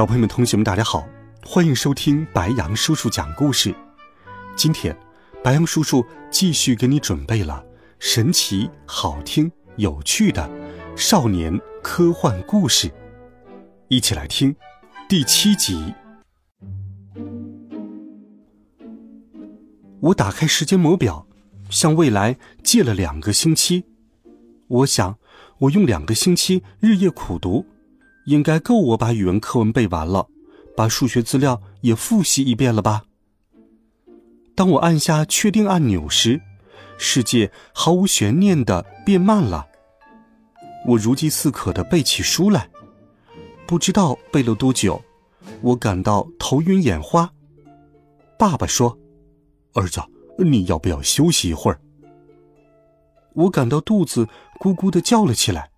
小朋友们、同学们，大家好，欢迎收听白羊叔叔讲故事。今天，白羊叔叔继续给你准备了神奇、好听、有趣的少年科幻故事，一起来听第七集。我打开时间魔表，向未来借了两个星期。我想，我用两个星期日夜苦读。应该够我把语文课文背完了，把数学资料也复习一遍了吧？当我按下确定按钮时，世界毫无悬念的变慢了。我如饥似渴的背起书来，不知道背了多久，我感到头晕眼花。爸爸说：“儿子，你要不要休息一会儿？”我感到肚子咕咕的叫了起来，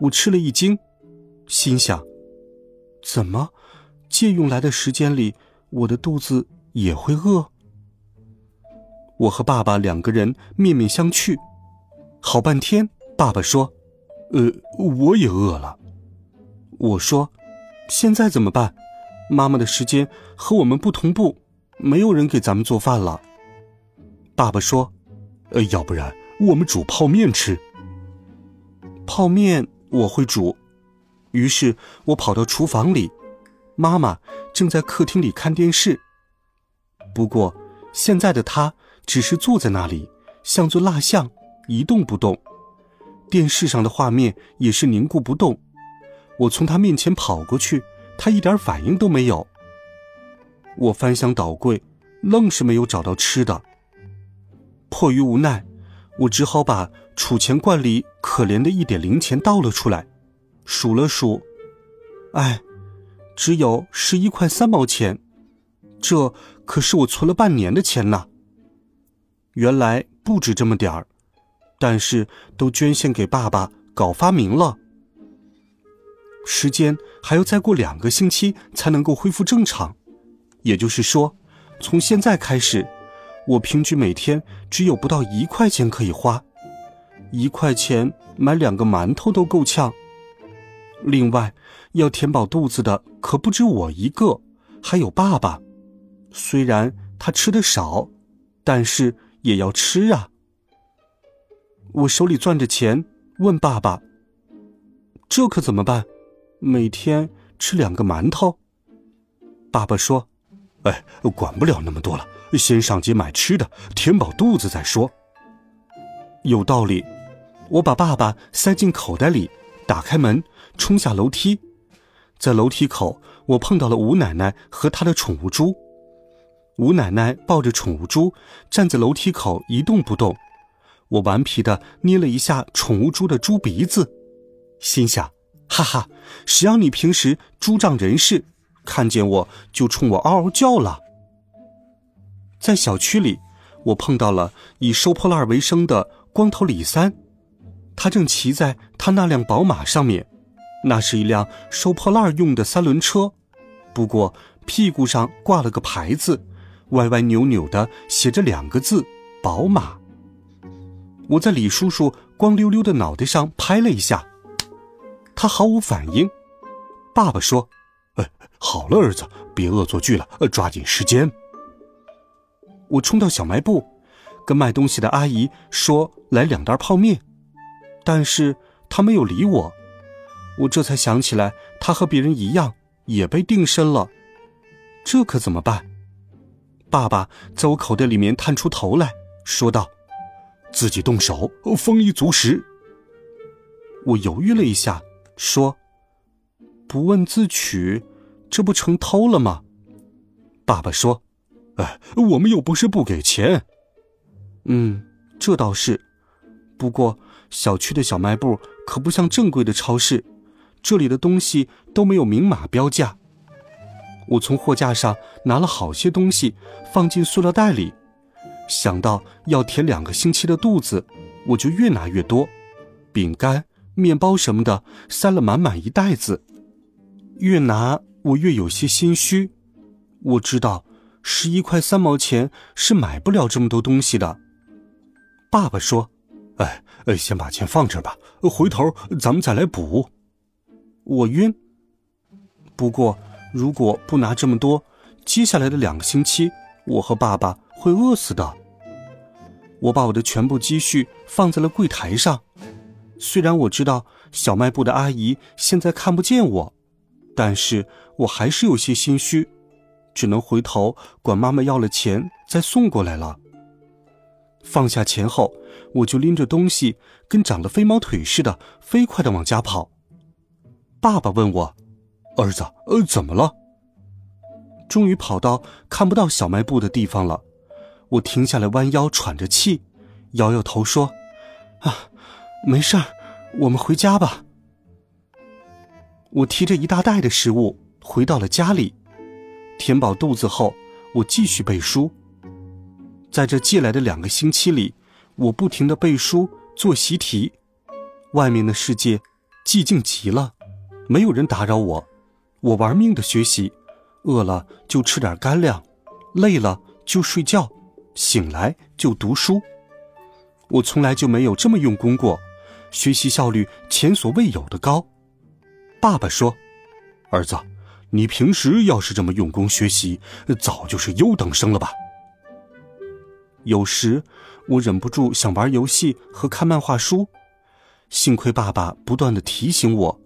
我吃了一惊。心想：怎么，借用来的时间里，我的肚子也会饿？我和爸爸两个人面面相觑，好半天。爸爸说：“呃，我也饿了。”我说：“现在怎么办？妈妈的时间和我们不同步，没有人给咱们做饭了。”爸爸说：“呃，要不然我们煮泡面吃。泡面我会煮。”于是我跑到厨房里，妈妈正在客厅里看电视。不过，现在的她只是坐在那里，像座蜡像，一动不动。电视上的画面也是凝固不动。我从她面前跑过去，她一点反应都没有。我翻箱倒柜，愣是没有找到吃的。迫于无奈，我只好把储钱罐里可怜的一点零钱倒了出来。数了数，哎，只有十一块三毛钱，这可是我存了半年的钱呐。原来不止这么点儿，但是都捐献给爸爸搞发明了。时间还要再过两个星期才能够恢复正常，也就是说，从现在开始，我平均每天只有不到一块钱可以花，一块钱买两个馒头都够呛。另外，要填饱肚子的可不止我一个，还有爸爸。虽然他吃的少，但是也要吃啊。我手里攥着钱，问爸爸：“这可怎么办？每天吃两个馒头？”爸爸说：“哎，管不了那么多了，先上街买吃的，填饱肚子再说。”有道理。我把爸爸塞进口袋里，打开门。冲下楼梯，在楼梯口，我碰到了吴奶奶和她的宠物猪。吴奶奶抱着宠物猪站在楼梯口一动不动。我顽皮的捏了一下宠物猪的猪鼻子，心想：哈哈，谁让你平时猪仗人势，看见我就冲我嗷嗷叫了。在小区里，我碰到了以收破烂为生的光头李三，他正骑在他那辆宝马上面。那是一辆收破烂用的三轮车，不过屁股上挂了个牌子，歪歪扭扭的写着两个字“宝马”。我在李叔叔光溜溜的脑袋上拍了一下，他毫无反应。爸爸说：“哎，好了，儿子，别恶作剧了，抓紧时间。”我冲到小卖部，跟卖东西的阿姨说：“来两袋泡面。”但是他没有理我。我这才想起来，他和别人一样也被定身了，这可怎么办？爸爸在我口袋里面探出头来说道：“自己动手，丰衣足食。”我犹豫了一下，说：“不问自取，这不成偷了吗？”爸爸说：“哎，我们又不是不给钱。”嗯，这倒是，不过小区的小卖部可不像正规的超市。这里的东西都没有明码标价。我从货架上拿了好些东西，放进塑料袋里。想到要填两个星期的肚子，我就越拿越多，饼干、面包什么的塞了满满一袋子。越拿我越有些心虚。我知道，十一块三毛钱是买不了这么多东西的。爸爸说：“哎，先把钱放这吧，回头咱们再来补。”我晕。不过，如果不拿这么多，接下来的两个星期，我和爸爸会饿死的。我把我的全部积蓄放在了柜台上，虽然我知道小卖部的阿姨现在看不见我，但是我还是有些心虚，只能回头管妈妈要了钱再送过来了。放下钱后，我就拎着东西，跟长了飞毛腿似的，飞快的往家跑。爸爸问我：“儿子，呃，怎么了？”终于跑到看不到小卖部的地方了。我停下来，弯腰喘着气，摇摇头说：“啊，没事儿，我们回家吧。”我提着一大袋的食物回到了家里，填饱肚子后，我继续背书。在这借来的两个星期里，我不停的背书、做习题。外面的世界寂静极了，没有人打扰我。我玩命的学习，饿了就吃点干粮，累了就睡觉。醒来就读书，我从来就没有这么用功过，学习效率前所未有的高。爸爸说：“儿子，你平时要是这么用功学习，早就是优等生了吧？”有时我忍不住想玩游戏和看漫画书，幸亏爸爸不断的提醒我，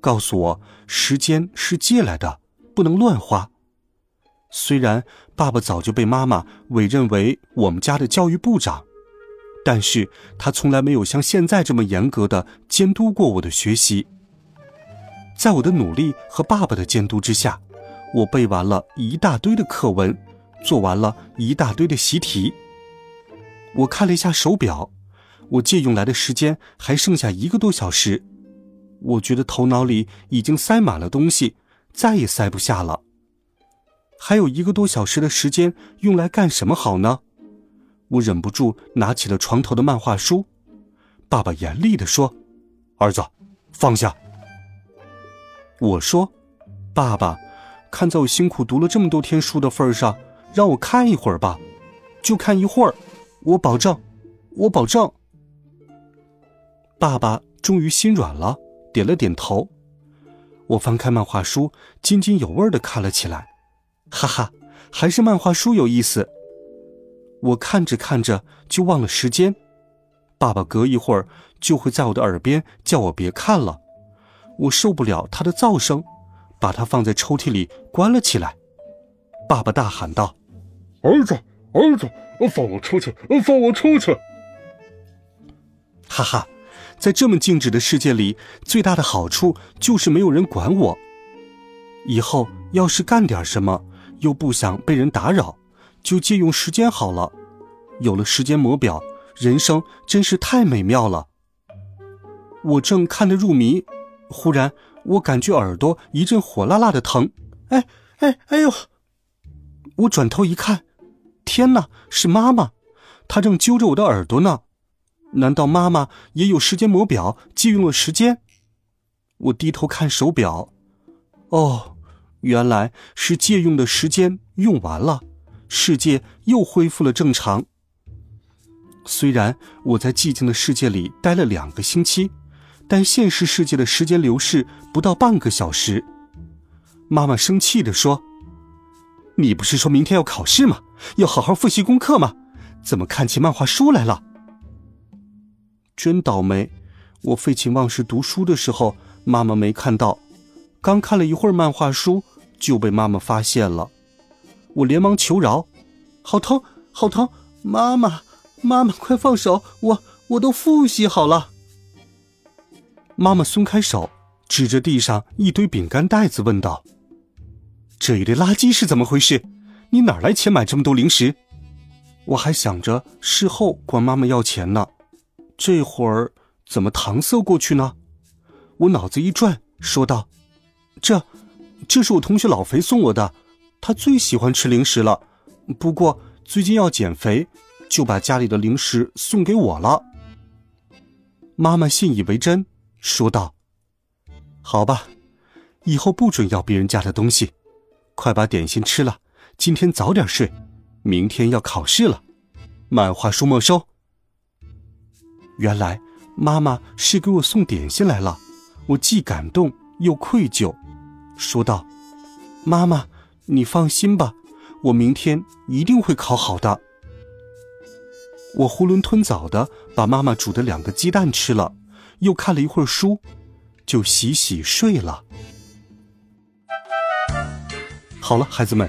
告诉我时间是借来的，不能乱花。虽然爸爸早就被妈妈委任为我们家的教育部长，但是他从来没有像现在这么严格的监督过我的学习。在我的努力和爸爸的监督之下，我背完了一大堆的课文，做完了一大堆的习题。我看了一下手表，我借用来的时间还剩下一个多小时，我觉得头脑里已经塞满了东西，再也塞不下了。还有一个多小时的时间，用来干什么好呢？我忍不住拿起了床头的漫画书。爸爸严厉的说：“儿子，放下。”我说：“爸爸，看在我辛苦读了这么多天书的份上，让我看一会儿吧，就看一会儿，我保证，我保证。”爸爸终于心软了，点了点头。我翻开漫画书，津津有味的看了起来。哈哈，还是漫画书有意思。我看着看着就忘了时间，爸爸隔一会儿就会在我的耳边叫我别看了，我受不了他的噪声，把它放在抽屉里关了起来。爸爸大喊道：“儿子，儿子，放我出去，放我出去！”哈哈，在这么静止的世界里，最大的好处就是没有人管我。以后要是干点什么。又不想被人打扰，就借用时间好了。有了时间魔表，人生真是太美妙了。我正看得入迷，忽然我感觉耳朵一阵火辣辣的疼，哎哎哎呦！我转头一看，天哪，是妈妈，她正揪着我的耳朵呢。难道妈妈也有时间魔表，借用了时间？我低头看手表，哦。原来是借用的时间用完了，世界又恢复了正常。虽然我在寂静的世界里待了两个星期，但现实世界的时间流逝不到半个小时。妈妈生气地说：“你不是说明天要考试吗？要好好复习功课吗？怎么看起漫画书来了？”真倒霉！我废寝忘食读书的时候，妈妈没看到。刚看了一会儿漫画书。就被妈妈发现了，我连忙求饶：“好疼，好疼！妈妈，妈妈，快放手！我我都复习好了。”妈妈松开手，指着地上一堆饼干袋子问道：“这一堆垃圾是怎么回事？你哪来钱买这么多零食？”我还想着事后管妈妈要钱呢，这会儿怎么搪塞过去呢？我脑子一转，说道：“这……”这是我同学老肥送我的，他最喜欢吃零食了，不过最近要减肥，就把家里的零食送给我了。妈妈信以为真，说道：“好吧，以后不准要别人家的东西，快把点心吃了，今天早点睡，明天要考试了，漫画书没收。”原来妈妈是给我送点心来了，我既感动又愧疚，说道：“妈妈。”你放心吧，我明天一定会考好的。我囫囵吞枣的把妈妈煮的两个鸡蛋吃了，又看了一会儿书，就洗洗睡了。好了，孩子们，